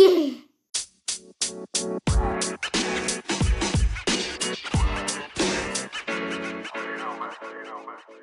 Gimme! You?